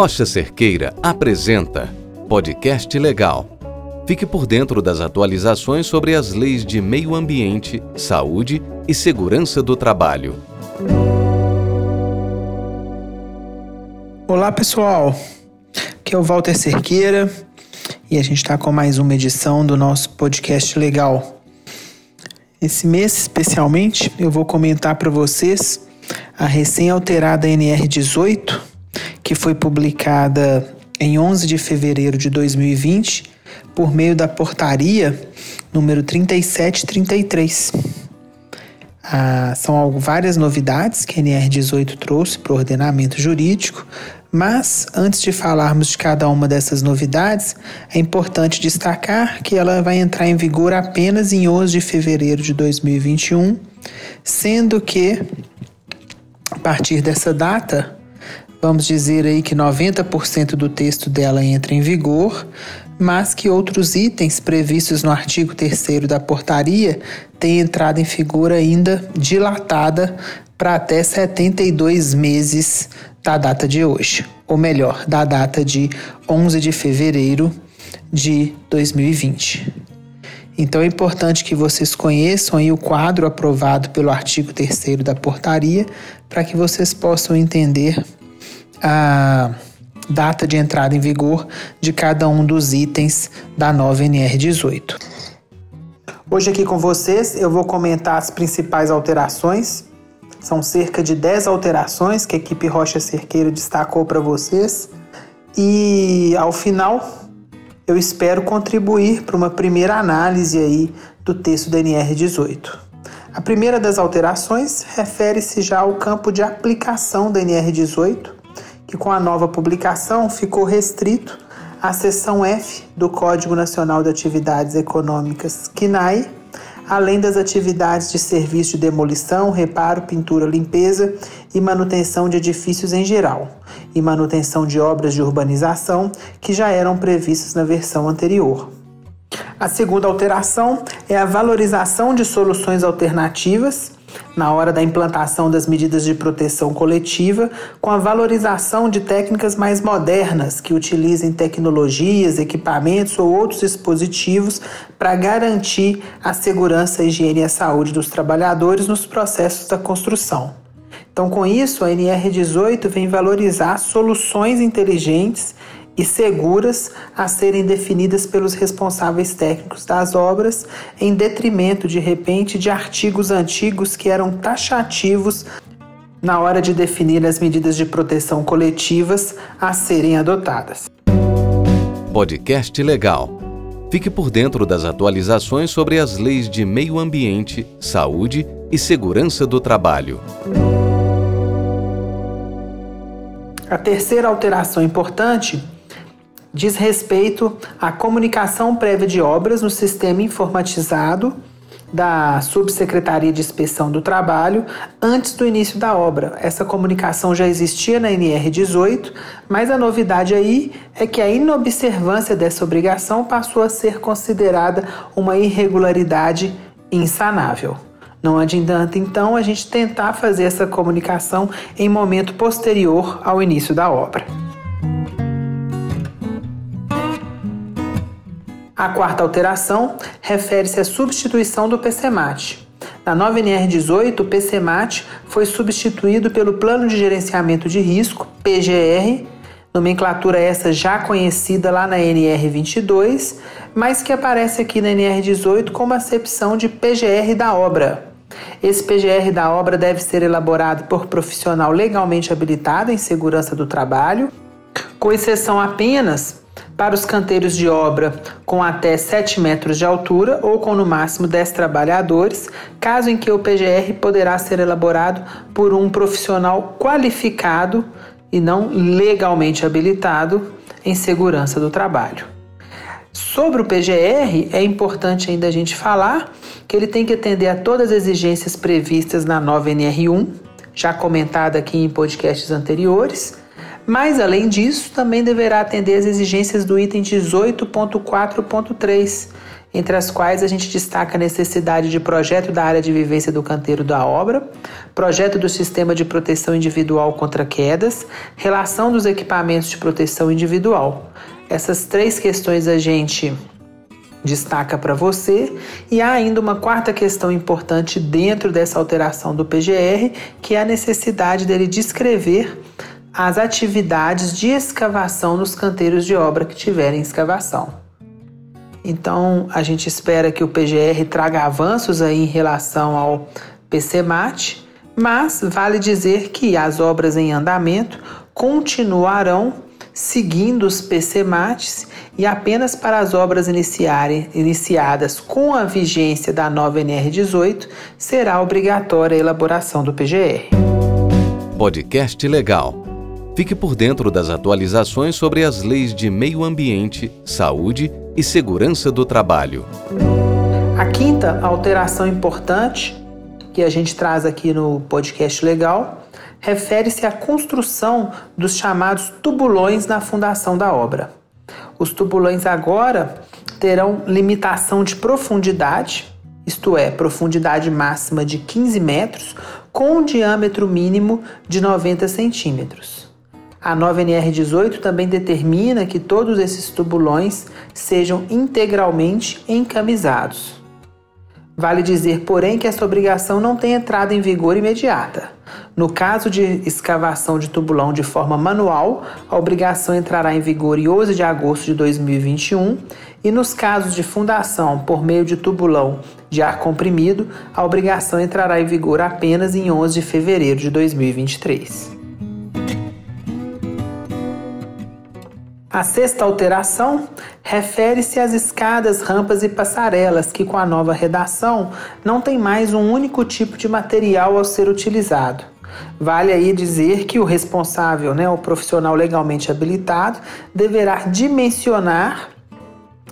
Rocha Cerqueira apresenta Podcast Legal. Fique por dentro das atualizações sobre as leis de meio ambiente, saúde e segurança do trabalho. Olá pessoal, aqui é o Walter Cerqueira e a gente está com mais uma edição do nosso podcast legal. Esse mês, especialmente, eu vou comentar para vocês a recém-alterada NR18, que foi publicada em 11 de fevereiro de 2020 por meio da portaria número 3733. Ah, são várias novidades que a NR18 trouxe para o ordenamento jurídico, mas antes de falarmos de cada uma dessas novidades, é importante destacar que ela vai entrar em vigor apenas em 11 de fevereiro de 2021, sendo que a partir dessa data, vamos dizer aí que 90% do texto dela entra em vigor, mas que outros itens previstos no artigo 3 da portaria têm entrado em vigor ainda dilatada para até 72 meses da data de hoje, ou melhor, da data de 11 de fevereiro de 2020. Então é importante que vocês conheçam o quadro aprovado pelo artigo 3 da portaria, para que vocês possam entender a data de entrada em vigor de cada um dos itens da nova NR18. Hoje aqui com vocês eu vou comentar as principais alterações. São cerca de 10 alterações que a equipe Rocha Cerqueira destacou para vocês. E ao final eu espero contribuir para uma primeira análise aí do texto da NR18. A primeira das alterações refere-se já ao campo de aplicação da NR18, que com a nova publicação ficou restrito à seção F do Código Nacional de Atividades Econômicas, CNAE, além das atividades de serviço de demolição, reparo, pintura, limpeza e manutenção de edifícios em geral, e manutenção de obras de urbanização que já eram previstas na versão anterior. A segunda alteração é a valorização de soluções alternativas na hora da implantação das medidas de proteção coletiva, com a valorização de técnicas mais modernas que utilizem tecnologias, equipamentos ou outros dispositivos para garantir a segurança, a higiene e a saúde dos trabalhadores nos processos da construção. Então, com isso, a NR18 vem valorizar soluções inteligentes e seguras a serem definidas pelos responsáveis técnicos das obras, em detrimento, de repente, de artigos antigos que eram taxativos na hora de definir as medidas de proteção coletivas a serem adotadas. Podcast Legal. Fique por dentro das atualizações sobre as leis de meio ambiente, saúde e segurança do trabalho. A terceira alteração importante diz respeito à comunicação prévia de obras no sistema informatizado da Subsecretaria de Inspeção do Trabalho antes do início da obra. Essa comunicação já existia na NR18, mas a novidade aí é que a inobservância dessa obrigação passou a ser considerada uma irregularidade insanável. Não adianta então a gente tentar fazer essa comunicação em momento posterior ao início da obra. A quarta alteração refere-se à substituição do PCMAT. Na nova NR18, o PCMAT foi substituído pelo Plano de Gerenciamento de Risco, PGR, nomenclatura essa já conhecida lá na NR22, mas que aparece aqui na NR18 como acepção de PGR da obra. Esse PGR da obra deve ser elaborado por profissional legalmente habilitado em segurança do trabalho, com exceção apenas para os canteiros de obra com até 7 metros de altura ou com no máximo 10 trabalhadores, caso em que o PGR poderá ser elaborado por um profissional qualificado e não legalmente habilitado em segurança do trabalho. Sobre o PGR, é importante ainda a gente falar que ele tem que atender a todas as exigências previstas na nova NR1, já comentada aqui em podcasts anteriores mas, além disso, também deverá atender às exigências do item 18.4.3, entre as quais a gente destaca a necessidade de projeto da área de vivência do canteiro da obra, projeto do sistema de proteção individual contra quedas, relação dos equipamentos de proteção individual. Essas três questões a gente destaca para você. E há ainda uma quarta questão importante dentro dessa alteração do PGR, que é a necessidade dele descrever as atividades de escavação nos canteiros de obra que tiverem escavação. Então, a gente espera que o PGR traga avanços aí em relação ao PCMAT, mas vale dizer que as obras em andamento continuarão seguindo os PCMATs e apenas para as obras iniciadas com a vigência da nova NR18 será obrigatória a elaboração do PGR. Podcast Legal. Fique por dentro das atualizações sobre as leis de meio ambiente, saúde e segurança do trabalho. A quinta alteração importante que a gente traz aqui no podcast legal refere-se à construção dos chamados tubulões na fundação da obra. Os tubulões agora terão limitação de profundidade, isto é, profundidade máxima de 15 metros, com um diâmetro mínimo de 90 centímetros. A nova NR18 também determina que todos esses tubulões sejam integralmente encamisados. Vale dizer, porém, que essa obrigação não tem entrada em vigor imediata. No caso de escavação de tubulão de forma manual, a obrigação entrará em vigor em 11 de agosto de 2021 e nos casos de fundação por meio de tubulão de ar comprimido, a obrigação entrará em vigor apenas em 11 de fevereiro de 2023. A sexta alteração refere-se às escadas, rampas e passarelas, que com a nova redação não tem mais um único tipo de material ao ser utilizado. Vale aí dizer que o responsável, né, o profissional legalmente habilitado, deverá dimensionar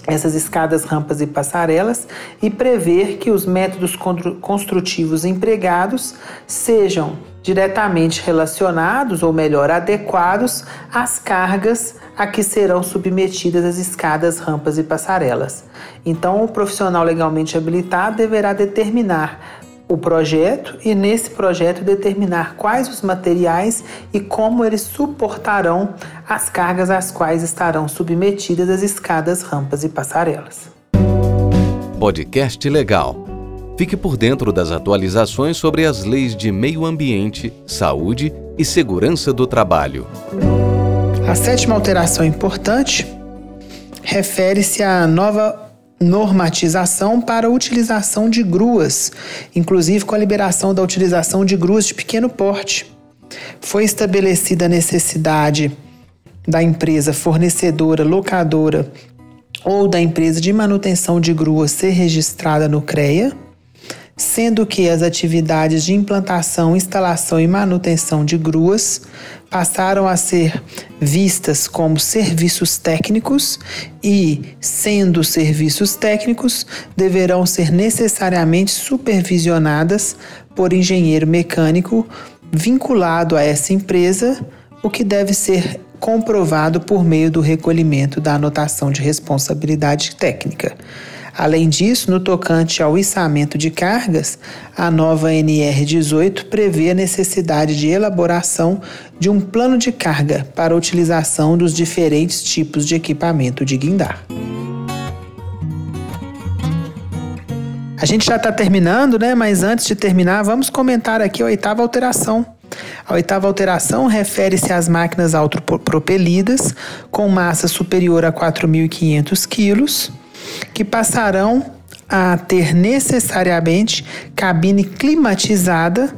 essas escadas, rampas e passarelas e prever que os métodos construtivos empregados sejam diretamente relacionados, ou melhor, adequados às cargas a que serão submetidas as escadas, rampas e passarelas. Então, o profissional legalmente habilitado deverá determinar o projeto e, nesse projeto, determinar quais os materiais e como eles suportarão as cargas às quais estarão submetidas as escadas, rampas e passarelas. Podcast Legal Fique por dentro das atualizações sobre as leis de meio ambiente, saúde e segurança do trabalho. A sétima alteração importante refere-se à nova normatização para a utilização de gruas, inclusive com a liberação da utilização de gruas de pequeno porte. Foi estabelecida a necessidade da empresa fornecedora, locadora ou da empresa de manutenção de gruas ser registrada no CREA sendo que as atividades de implantação, instalação e manutenção de gruas passaram a ser vistas como serviços técnicos e, sendo serviços técnicos, deverão ser necessariamente supervisionadas por engenheiro mecânico vinculado a essa empresa, o que deve ser comprovado por meio do recolhimento da anotação de responsabilidade técnica. Além disso, no tocante ao içamento de cargas, a nova NR18 prevê a necessidade de elaboração de um plano de carga para a utilização dos diferentes tipos de equipamento de guindar. A gente já está terminando, né? Mas antes de terminar, vamos comentar aqui a oitava alteração. A oitava alteração refere-se às máquinas autopropelidas com massa superior a 4.500 quilos que passarão a ter necessariamente cabine climatizada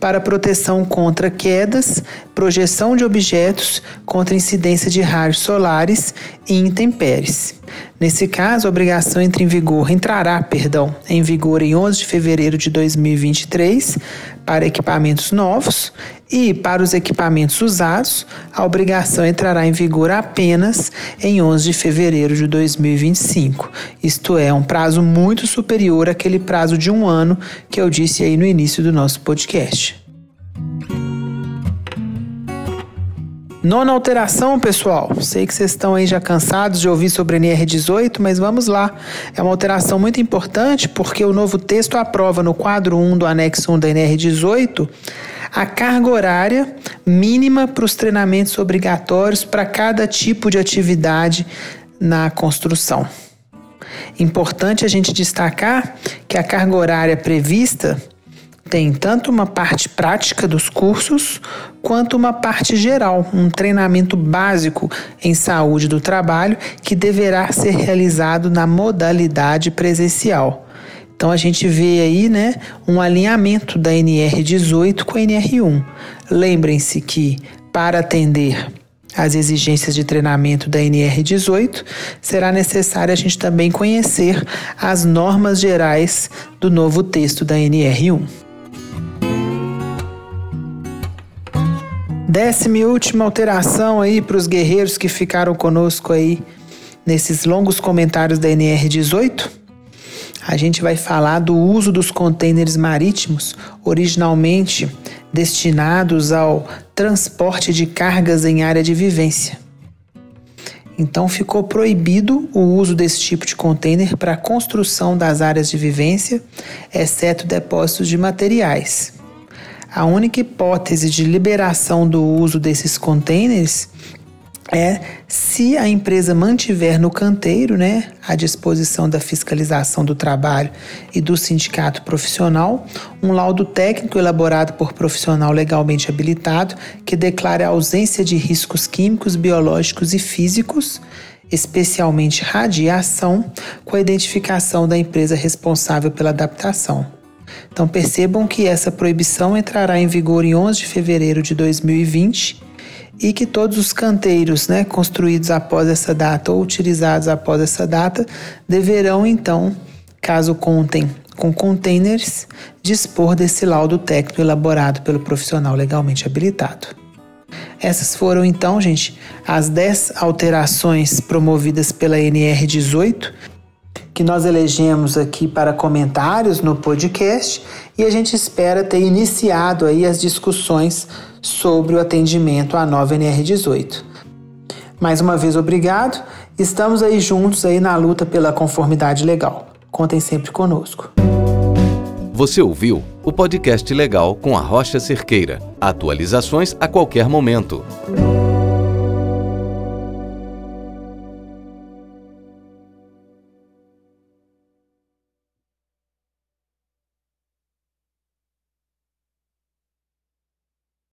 para proteção contra quedas, projeção de objetos, contra incidência de raios solares e intempéries. Nesse caso, a obrigação entra em vigor, entrará, perdão, em vigor em 11 de fevereiro de 2023 para equipamentos novos e para os equipamentos usados, a obrigação entrará em vigor apenas em 11 de fevereiro de 2025. Isto é, um prazo muito superior àquele prazo de um ano que eu disse aí no início do nosso podcast. Nona alteração, pessoal. Sei que vocês estão aí já cansados de ouvir sobre a NR18, mas vamos lá. É uma alteração muito importante porque o novo texto aprova no quadro 1 do anexo 1 da NR18 a carga horária mínima para os treinamentos obrigatórios para cada tipo de atividade na construção. Importante a gente destacar que a carga horária prevista tem tanto uma parte prática dos cursos quanto uma parte geral, um treinamento básico em saúde do trabalho que deverá ser realizado na modalidade presencial. Então a gente vê aí, né, um alinhamento da NR18 com a NR1. Lembrem-se que para atender as exigências de treinamento da NR18, será necessário a gente também conhecer as normas gerais do novo texto da NR1. Décima e última alteração aí para os guerreiros que ficaram conosco aí nesses longos comentários da NR18. A gente vai falar do uso dos contêineres marítimos, originalmente destinados ao transporte de cargas em área de vivência. Então ficou proibido o uso desse tipo de container para a construção das áreas de vivência, exceto depósitos de materiais. A única hipótese de liberação do uso desses containers é se a empresa mantiver no canteiro, né, à disposição da fiscalização do trabalho e do sindicato profissional, um laudo técnico elaborado por profissional legalmente habilitado que declare a ausência de riscos químicos, biológicos e físicos, especialmente radiação, com a identificação da empresa responsável pela adaptação. Então percebam que essa proibição entrará em vigor em 11 de fevereiro de 2020 e que todos os canteiros né, construídos após essa data ou utilizados após essa data deverão então, caso contem com containers, dispor desse laudo técnico elaborado pelo profissional legalmente habilitado. Essas foram então, gente, as 10 alterações promovidas pela NR 18 que nós elegemos aqui para comentários no podcast e a gente espera ter iniciado aí as discussões sobre o atendimento à nova NR18. Mais uma vez, obrigado. Estamos aí juntos aí na luta pela conformidade legal. Contem sempre conosco. Você ouviu o podcast legal com a Rocha Cerqueira. Atualizações a qualquer momento.